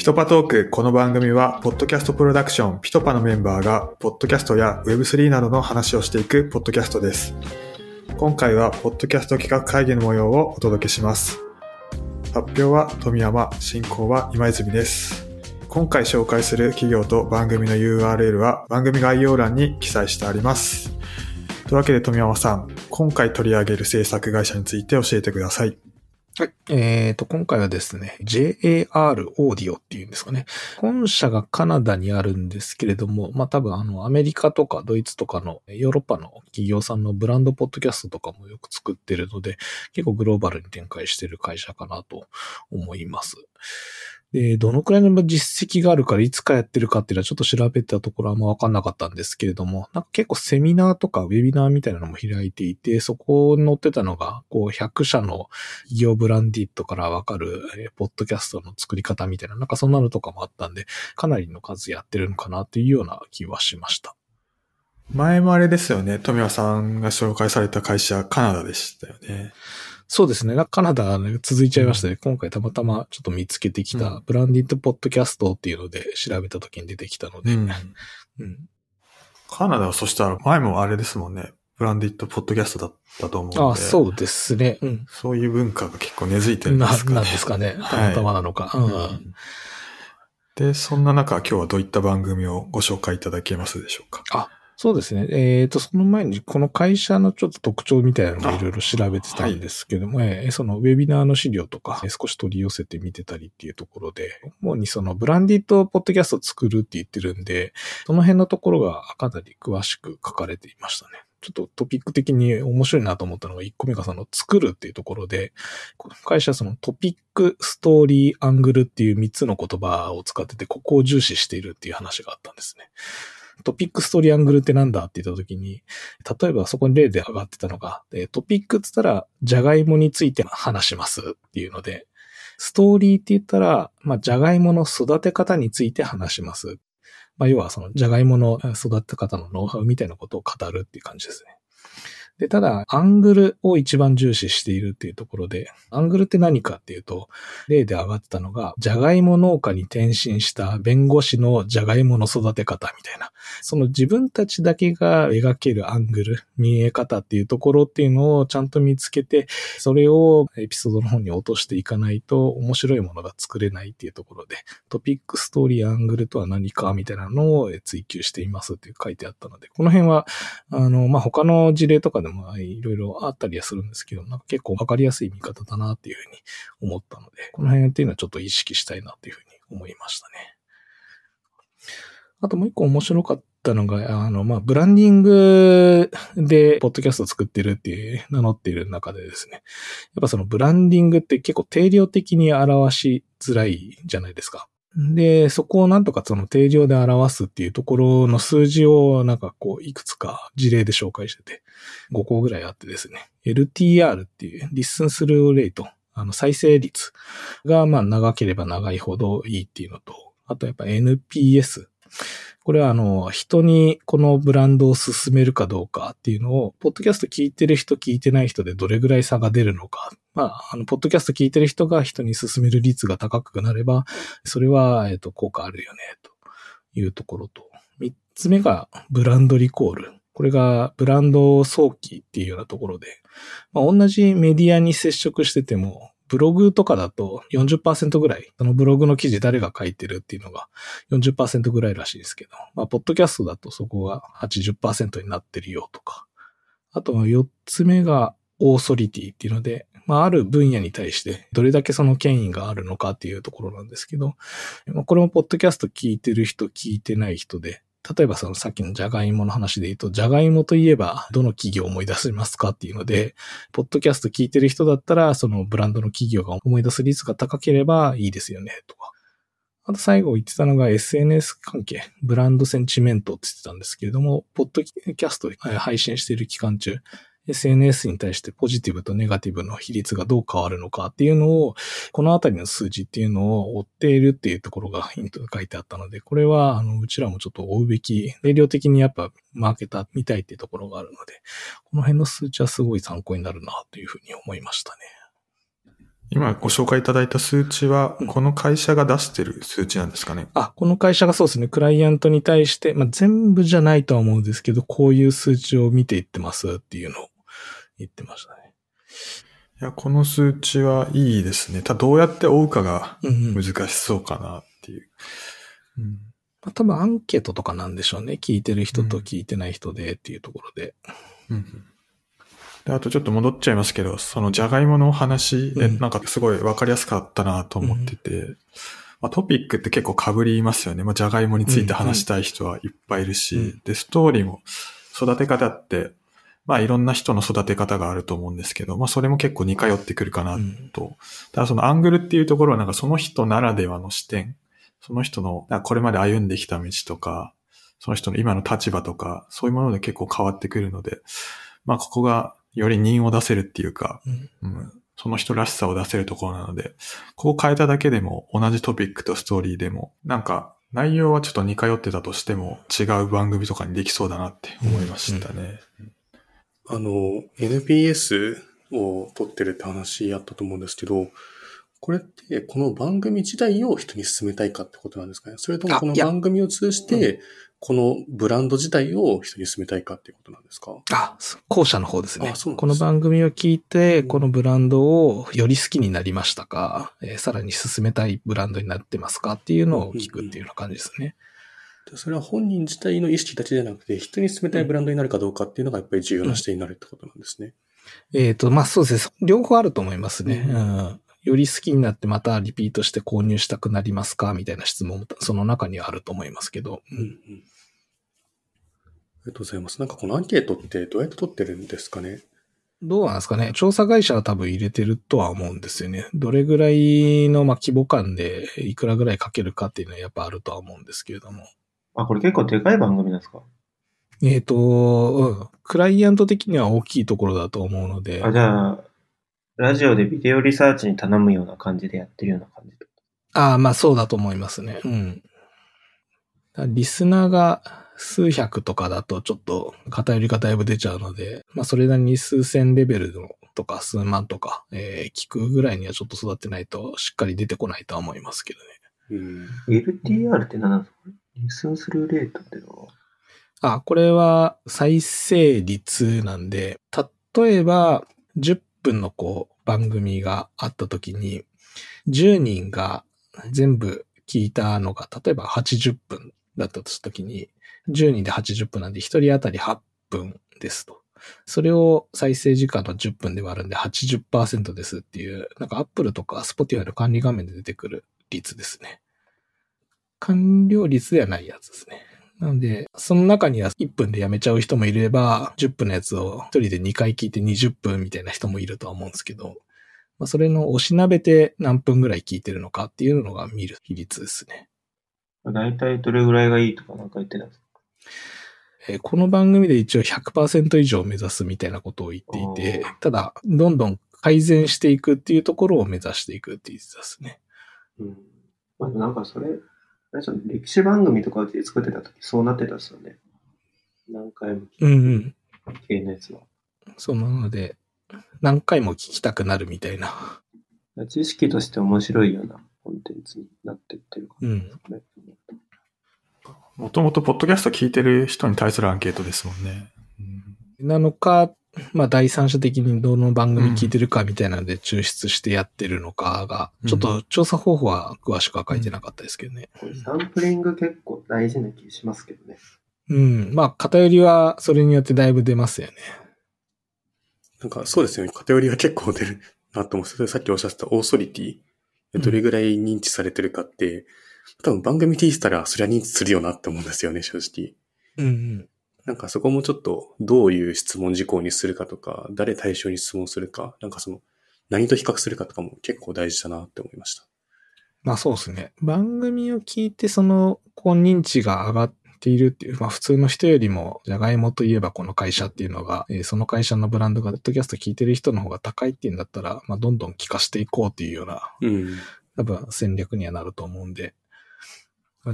ピトパトーク、この番組は、ポッドキャストプロダクション、ピトパのメンバーが、ポッドキャストや Web3 などの話をしていくポッドキャストです。今回は、ポッドキャスト企画会議の模様をお届けします。発表は富山、進行は今泉です。今回紹介する企業と番組の URL は番組概要欄に記載してあります。というわけで富山さん、今回取り上げる制作会社について教えてください。はい。えっ、と、今回はですね、JAR オーディオっていうんですかね。本社がカナダにあるんですけれども、まあ多分あの、アメリカとかドイツとかのヨーロッパの企業さんのブランドポッドキャストとかもよく作ってるので、結構グローバルに展開してる会社かなと思います。で、どのくらいの実績があるからいつかやってるかっていうのはちょっと調べたところあんまわかんなかったんですけれども、なんか結構セミナーとかウェビナーみたいなのも開いていて、そこに載ってたのが、こう100社の企業ブランディットからわかる、えーポッドキャストの作り方みたいな、なんかそんなのとかもあったんで、かなりの数やってるのかなというような気はしました。前もあれですよね、富山さんが紹介された会社、カナダでしたよね。そうですね。カナダ、ね、続いちゃいましたね。今回たまたまちょっと見つけてきた、うんブランディットポッドキャストっていうので調べた時に出てきたので、うんうんカナダはそしたら前もあれですもんね。ブランディットポッドキャストだったと思うので。あそうですね。うん。そういう文化が結構根付いてるんでな、すかね。なんですかね。たはいまたまなのか。ううんんで、そんな中、今日はどういった番組をご紹介いただけますでしょうか？そうですね。えっ、と、その前に、この会社のちょっと特徴みたいなのもいろいろ調べてたんですけども、えーそのウェビナーの資料とか、えー少し取り寄せてみてたりっていうところで、主にそのブランディットポッドキャストを作るって言ってるんで、その辺のところがかなり詳しく書かれていましたね。ちょっとトピック的に面白いなと思ったのが1個目がその作るっていうところで、この会社はそのトピック、ストーリー、アングルっていう3つの言葉を使ってて、ここを重視しているっていう話があったんですね。トピック、ストーリー、アングルってなんだって言った時に、例えばそこに例で上がってたのが、えトピックって言ったら、じゃがいもについて話しますっていうので、ストーリーって言ったら、まあ、じゃがいもの育て方について話します。まあ、要はその、じゃがいもの育て方のノウハウみたいなことを語るっていう感じですね。で、ただ、アングルを一番重視しているっていうところで、アングルって何かっていうと、例で上がってたのが、ジャガイモ農家に転身した弁護士のジャガイモの育て方みたいな、その自分たちだけが描けるアングル、見え方っていうところっていうのをちゃんと見つけて、それをエピソードの方に落としていかないと面白いものが作れないっていうところで、トピック、ストーリー、アングルとは何かみたいなのを追求していますっていう書いてあったので、この辺は、あの、まあ、他の事例とかでもいろいろあったりはするんですけど、なんか結構わかりやすい見方だなっていうふうに思ったので、この辺っていうのはちょっと意識したいなっていうふうに思いましたね。あともう一個面白かったのが、あの、まあ、ブランディングで、ポッドキャスト作ってるっていう名乗っている中でですね、やっぱそのブランディングって結構定量的に表しづらいじゃないですか。で、そこをなんとかその定常で表すっていうところの数字をなんかこういくつか事例で紹介してて、5個ぐらいあってですね、LTR っていう Listen Through Rate、あの再生率がまあ長ければ長いほどいいっていうのと、あとやっぱ NPS。これはあの、人にこのブランドを勧めるかどうかっていうのを、ポッドキャスト聞いてる人聞いてない人でどれぐらい差が出るのか。まあ、あの、ポッドキャスト聞いてる人が人に勧める率が高くなれば、それは、えっと、効果あるよね、というところと。三つ目が、ブランドリコール。これが、ブランド早期っていうようなところで、まあ、同じメディアに接触してても、ブログとかだと40%ぐらい、そのブログの記事誰が書いてるっていうのが40%ぐらいらしいですけど、まあ、ポッドキャストだとそこが80%になってるよとか。あと4つ目がオーソリティっていうので、まあ、ある分野に対してどれだけその権威があるのかっていうところなんですけど、まあこれもポッドキャスト聞いてる人、聞いてない人で、例えばそのさっきのジャガイモの話で言うと、ジャガイモといえばどの企業を思い出せますかっていうので、ポッドキャスト聞いてる人だったら、そのブランドの企業が思い出す率が高ければいいですよね、とか。あと最後言ってたのが SNS 関係、ブランドセンチメントって言ってたんですけれども、ポッドキャスト配信している期間中、SNS に対してポジティブとネガティブの比率がどう変わるのかっていうのを、このあたりの数字っていうのを追っているっていうところがヒントで書いてあったので、これは、あの、うちらもちょっと追うべき、定量的にやっぱマーケター見たいっていうところがあるので、この辺の数値はすごい参考になるなというふうに思いましたね。今ご紹介いただいた数値は、この会社が出してる数値なんですかね？あ、この会社がそうですね、クライアントに対して、まあ、全部じゃないとは思うんですけど、こういう数値を見ていってますっていうのを言ってましたね。いや、この数値はいいですね。ただどうやって追うかが難しそうかなっていう。うん、うんまあ、多分アンケートとかなんでしょうね。聞いてる人と聞いてない人でっていうところで。うん、うんで、あとちょっと戻っちゃいますけど、そのじゃがいもの話で、なんかすごいわかりやすかったなと思ってて、うん、まあ、トピックって結構被りますよね。まあ、じゃがいもについて話したい人はいっぱいいるし、うんうん、で、ストーリーも育て方って、まあいろんな人の育て方があると思うんですけど、まあそれも結構似通ってくるかなと。うん、ただそのアングルっていうところはなんかその人ならではの視点、その人のこれまで歩んできた道とか、その人の今の立場とか、そういうもので結構変わってくるので、まあここがより人を出せるっていうか、うん、うん、その人らしさを出せるところなので、こう変えただけでも同じトピックとストーリーでも、なんか内容はちょっと似通ってたとしても違う番組とかにできそうだなって思いましたね。うん。うん、あの、NPS を取ってるって話あったと思うんですけど、これって、この番組自体を人に進めたいかってことなんですかね？それともこの番組を通じて、このブランド自体を人に進めたいかっていうことなんですか？あ、後者の方ですね。す。この番組を聞いて、このブランドをより好きになりましたか、えー、さらに進めたいブランドになってますか？っていうのを聞くっていうような感じですね。うんうん、それは本人自体の意識たちじゃなくて、人に進めたいブランドになるかどうかっていうのがやっぱり重要な視点になるってことなんですね。うん、えっ、ー、と、まあそうです。両方あると思いますね。うん、うんより好きになってまたリピートして購入したくなりますか？みたいな質問もその中にはあると思いますけど。うんうんありがとうございます。なんかこのアンケートってどうやって取ってるんですかね？どうなんですかね？調査会社は多分入れてるとは思うんですよね。どれぐらいのまあ規模感でいくらぐらいかけるかっていうのはやっぱあるとは思うんですけれども。あ、これ結構でかい番組なんですか？えっ、ー、と、うん。クライアント的には大きいところだと思うので。あ、じゃあ、ラジオでビデオリサーチに頼むような感じでやってるような感じああ、まあそうだと思いますね。うん。リスナーが数百とかだとちょっと偏りがだいぶ出ちゃうので、まあそれなりに数千レベルのとか数万とか、えー、聞くぐらいにはちょっと育ってないとしっかり出てこないとは思いますけどね。うん。LTR って何なんですか？リスンするレートってのはあ、これは再生率なんで、例えば10分のこう番組があった時に、10人が全部聞いたのが、例えば80分だったとした時に、10人で80分なんで1人当たり8分ですと。それを再生時間の10分で割るんで80%ですっていう、なんか Apple とか Spotify の管理画面で出てくる率ですね。完了率ではないやつですね。なので、その中には1分でやめちゃう人もいれば、10分のやつを1人で2回聞いて20分みたいな人もいるとは思うんですけど、まあ、それの押しなべて何分ぐらい聞いてるのかっていうのが見る比率ですね。大体どれぐらいがいいとかなんか言ってたんですか？えこの番組で一応100%以上目指すみたいなことを言っていて、ただ、どんどん改善していくっていうところを目指していくって言ってたですね。うん。まあ、なんかそれ、歴史番組とかで作ってた時そうなってたですよね。何回も聞く。うんうん。系のやつは。そうなので、何回も聞きたくなるみたいな。知識として面白いようなコンテンツになっていってるかも、ね、もともとポッドキャスト聞いてる人に対するアンケートですもんね。うん、なのか、まあ第三者的にどの番組聞いてるかみたいなので抽出してやってるのかが、うん、ちょっと調査方法は詳しくは書いてなかったですけどね。これサンプリング結構大事な気しますけどね。うん。まあ偏りはそれによってだいぶ出ますよね。なんかそうですよね。偏りが結構出るなと思って、さっきおっしゃってたオーソリティ。どれぐらい認知されてるかって、うん、多分番組聞いてたらそりゃ認知するよなって思うんですよね、正直。うんうん。なんかそこもちょっとどういう質問事項にするかとか、誰対象に質問するか、なんかその何と比較するかとかも結構大事だなって思いました。まあそうですね。番組を聞いてその、こう認知が上がっているっていう、まあ普通の人よりも、じゃがいもといえばこの会社っていうのが、えー、その会社のブランドが、ポッドキャスト聞いてる人の方が高いっていうんだったら、まあどんどん聞かしていこうっていうような、うん、多分戦略にはなると思うんで、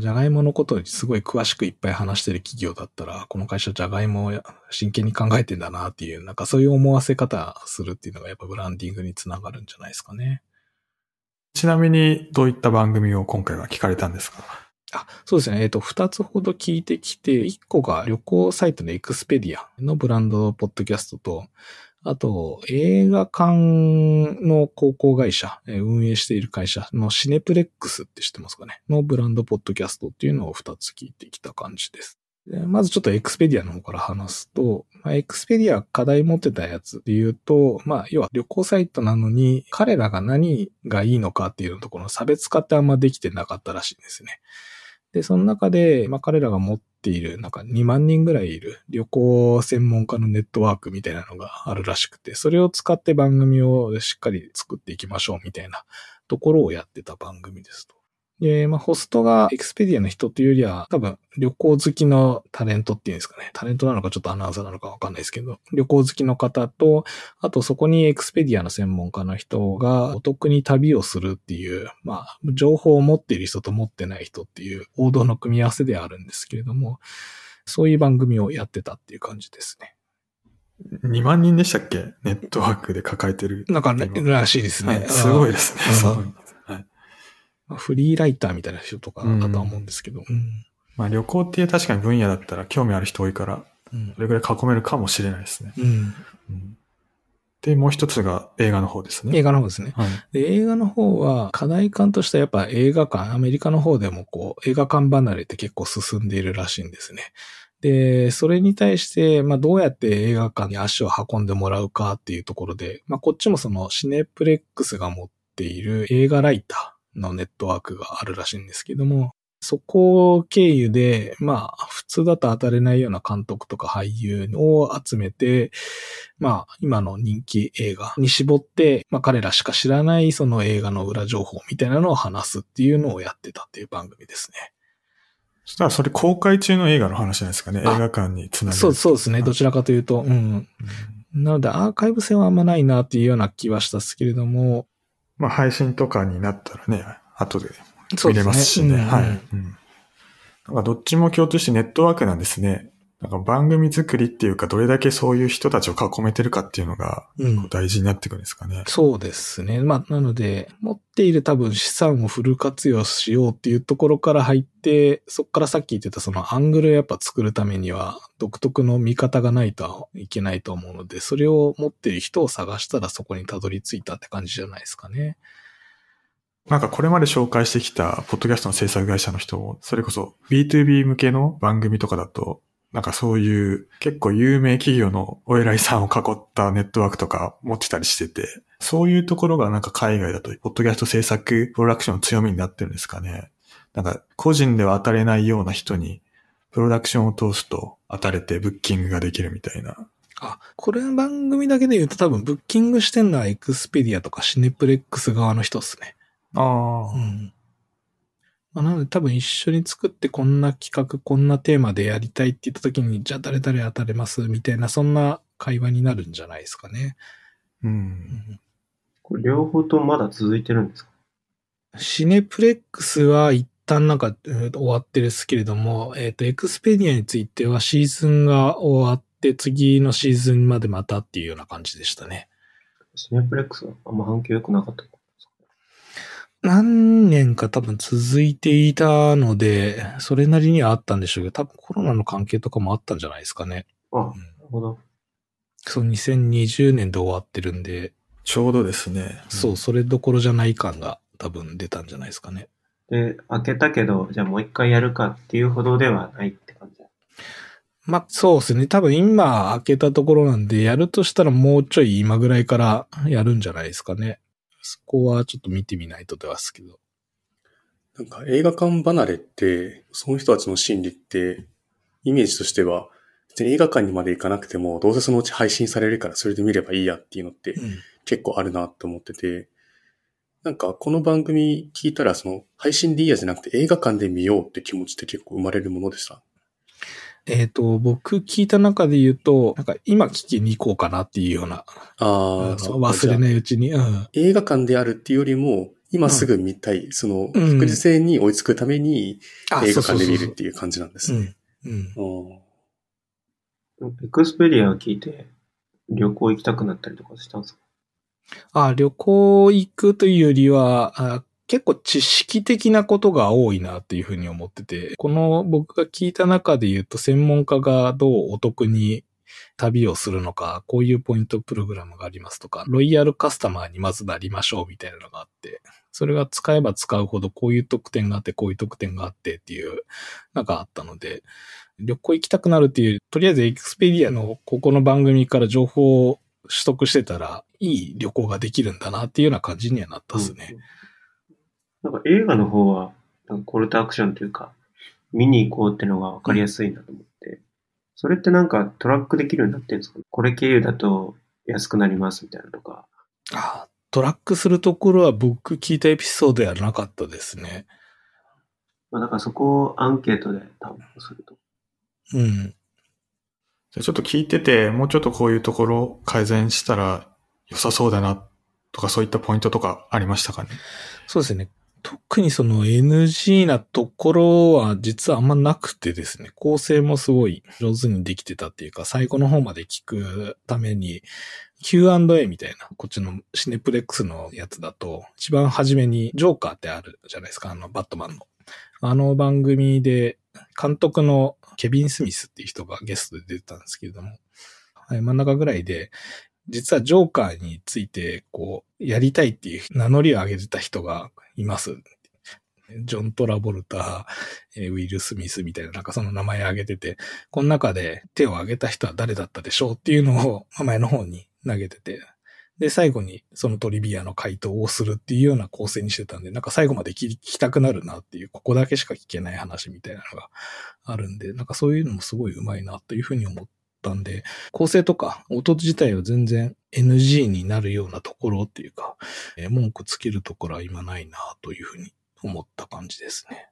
じゃがいものことにすごい詳しくいっぱい話してる企業だったら、この会社じゃがいもを真剣に考えてんだなっていう、なんかそういう思わせ方するっていうのがやっぱブランディングにつながるんじゃないですかね。ちなみに、どういった番組を今回は聞かれたんですか？あ、そうですね。えっ、と、二つほど聞いてきて、一個が旅行サイトのエクスペディアのブランドポッドキャストと、あと、映画館の広報会社、運営している会社のシネプレックスって知ってますかね？のブランドポッドキャストっていうのを二つ聞いてきた感じです。まずちょっとエクスペディアの方から話すと、まあ、エクスペディア課題持ってたやつで言うと、まあ、要は旅行サイトなのに、彼らが何がいいのかっていうところの差別化ってあんまできてなかったらしいんですね。で、その中で、まあ、彼らが持っている、なんか2万人ぐらいいる旅行専門家のネットワークみたいなのがあるらしくて、それを使って番組をしっかり作っていきましょうみたいなところをやってた番組ですと。で、まあ、ホストがエクスペディアの人というよりは、多分旅行好きのタレントっていうんですかね。タレントなのかちょっとアナウンサーなのかわかんないですけど、旅行好きの方と、あとそこにエクスペディアの専門家の人がお得に旅をするっていう、まあ、情報を持っている人と持ってない人っていう王道の組み合わせではあるんですけれども、そういう番組をやってたっていう感じですね。2万人でしたっけ？ネットワークで抱えてる。なんか、ね、らしいですね。はい、すごいですね。フリーライターみたいな人とかだとは思うんですけど。うん、まあ旅行っていう確かに分野だったら興味ある人多いから、それぐらい囲めるかもしれないですね。うん、で、もう一つが映画の方ですね。映画の方ですね。はい、で映画の方は課題感としてはやっぱ映画館、アメリカの方でもこう映画館離れって結構進んでいるらしいんですね。で、それに対して、まあ、どうやって映画館に足を運んでもらうかっていうところで、まあ、こっちもそのシネプレックスが持っている映画ライター、のネットワークがあるらしいんですけども、そこ経由で、まあ、普通だと当たれないような監督とか俳優を集めて、まあ、今の人気映画に絞って、まあ、彼らしか知らないその映画の裏情報みたいなのを話すっていうのをやってたっていう番組ですね。そしたらそれ公開中の映画の話なんですかね映画館につなげそう、そうですね。どちらかというと、うん。うん、なので、アーカイブ性はあんまないなっていうような気はしたんですけれども、まあ配信とかになったらね、後で見れますしね。ねはい、うん。なんかどっちも共通してネットワークなんですね。なんか番組作りっていうか、どれだけそういう人たちを囲めてるかっていうのが、大事になってくるんですかね、うん、そうですね。まあ、なので、持っている多分資産をフル活用しようっていうところから入って、そこからさっき言ってたそのアングルをやっぱ作るためには、独特の見方がないといけないと思うので、それを持っている人を探したらそこにたどり着いたって感じじゃないですかね。なんかこれまで紹介してきた、ポッドキャストの制作会社の人も、それこそ B2B 向けの番組とかだと、なんかそういう結構有名企業のお偉いさんを囲ったネットワークとか持ってたりしてて、そういうところがなんか海外だと、ポッドキャスト制作プロダクションの強みになってるんですかね。なんか個人では当たれないような人に、プロダクションを通すと当たれてブッキングができるみたいな。あ、これの番組だけで言うと多分ブッキングしてんのはエクスペディアとかシネプレックス側の人っすね。ああ。うん。まあ、なので多分一緒に作ってこんな企画、こんなテーマでやりたいって言った時に、じゃあ誰々当たれますみたいな、そんな会話になるんじゃないですかね。うん。これ両方ともまだ続いてるんですか？シネプレックスは一旦なんか、えー、終わってるですけれども、えっ、ー、と、エクスペディアについてはシーズンが終わって、次のシーズンまでまたっていうような感じでしたね。シネプレックスはあんま反響良くなかった何年か多分続いていたので、それなりにはあったんでしょうけど、多分コロナの関係とかもあったんじゃないですかね。あ、なるほど。そう、2020年で終わってるんで。ちょうどですね。そう、それどころじゃない感が多分出たんじゃないですかね。で、開けたけど、じゃあもう一回やるかっていうほどではないって感じまあ、そうですね。多分今開けたところなんで、やるとしたらもうちょい今ぐらいからやるんじゃないですかね。そこはちょっと見てみないとではすけど。なんか映画館離れって、その人たちの心理って、イメージとしては、別に映画館にまで行かなくても、どうせそのうち配信されるからそれで見ればいいやっていうのって、結構あるなと思ってて、うん、なんかこの番組聞いたら、その配信でいいやじゃなくて映画館で見ようって気持ちって結構生まれるものでしたえっ、ー、と、僕聞いた中で言うと、なんか今聞きに行こうかなっていうような。ああ、忘れないうちに、うん。映画館であるっていうよりも、今すぐ見たい、うん、その、確実性に追いつくために、映画館で見るっていう感じなんですね。うん。うん、エクスペリアを聞いて、旅行行きたくなったりとかしたんですか？あ、旅行行くというよりは、あ結構知識的なことが多いなっていうふうに思ってて、この僕が聞いた中で言うと専門家がどうお得に旅をするのか、こういうポイントプログラムがありますとか、ロイヤルカスタマーにまずなりましょうみたいなのがあって、それが使えば使うほどこういう特典があって、こういう特典があってっていう、なんかあったので、旅行行きたくなるっていう、とりあえずエクスペディアのここの番組から情報を取得してたら、いい旅行ができるんだなっていうような感じにはなったっすね。うんなんか映画の方は、なんかコルトアクションというか、見に行こうってのが分かりやすいなと思って、それってなんかトラックできるようになってるんですか？これ経由だと安くなりますみたいなとか。ああ、トラックするところは僕聞いたエピソードやなかったですね。まあだからそこをアンケートで多分すると。うん。じゃちょっと聞いてて、もうちょっとこういうところ改善したら良さそうだなとかそういったポイントとかありましたかね？そうですね。特にその NG なところは実はあんまなくてですね、構成もすごい上手にできてたっていうか、最後の方まで聞くために Q&A みたいな、こっちのシネプレックスのやつだと、一番初めにジョーカーってあるじゃないですか、あのバットマンの。あの番組で監督のケビン・スミスっていう人がゲストで出てたんですけれども、真ん中ぐらいで、実はジョーカーについて、こう、やりたいっていう名乗りを上げてた人がいます。ジョン・トラボルタ、ウィル・スミスみたいな、なんかその名前を挙げてて、この中で手を挙げた人は誰だったでしょうっていうのを名前の方に投げてて、で、最後にそのトリビアの回答をするっていうような構成にしてたんで、なんか最後まで聞きたくなるなっていう、ここだけしか聞けない話みたいなのがあるんで、なんかそういうのもすごい上手いなというふうに思ったんで、構成とか音自体は全然 NG になるようなところっていうか、えー、文句つけるところは今ないなというふうに思った感じですね。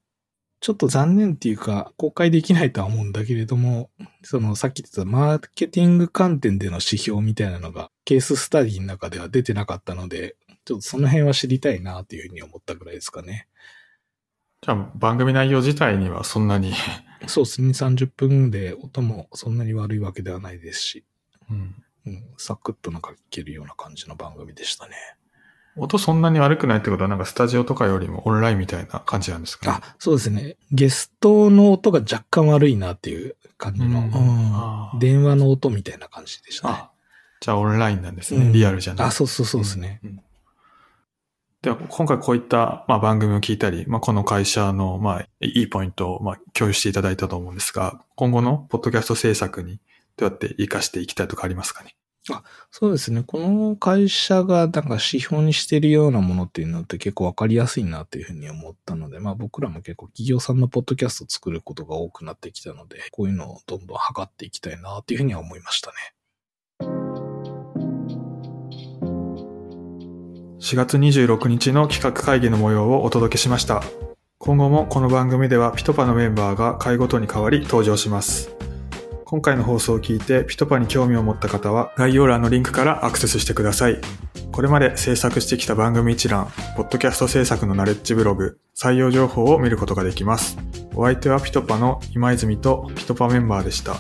ちょっと残念っていうか、公開できないとは思うんだけれども、そのさっき言ってたマーケティング観点での指標みたいなのがケーススタディの中では出てなかったので、ちょっとその辺は知りたいなというふうに思ったぐらいですかね。じゃあ番組内容自体にはそんなにそうですね。30分で音もそんなに悪いわけではないですし、うん、うん、サクッとなんか聞けるような感じの番組でしたね。音そんなに悪くないってことはなんかスタジオとかよりもオンラインみたいな感じなんですかねあ、そうですね。ゲストの音が若干悪いなっていう感じの、うん、電話の音みたいな感じでしたね。じゃあオンラインなんですね。うん、リアルじゃない。あ、そうそうそうですね。うんでは、今回こういった、まあ、番組を聞いたり、まあ、この会社の、まあ、いいポイントを、まあ、共有していただいたと思うんですが、今後のポッドキャスト制作にどうやって活かしていきたいとかありますかね？あそうですね。この会社がなんか指標にしているようなものっていうのって結構わかりやすいなというふうに思ったので、まあ僕らも結構企業さんのポッドキャストを作ることが多くなってきたので、こういうのをどんどん測っていきたいなというふうには思いましたね。4月26日の企画会議の模様をお届けしました。今後もこの番組ではピトパのメンバーが回ごとに変わり登場します。今回の放送を聞いてピトパに興味を持った方は概要欄のリンクからアクセスしてください。これまで制作してきた番組一覧、ポッドキャスト制作のナレッジブログ、採用情報を見ることができます。お相手はピトパの今泉とピトパメンバーでした。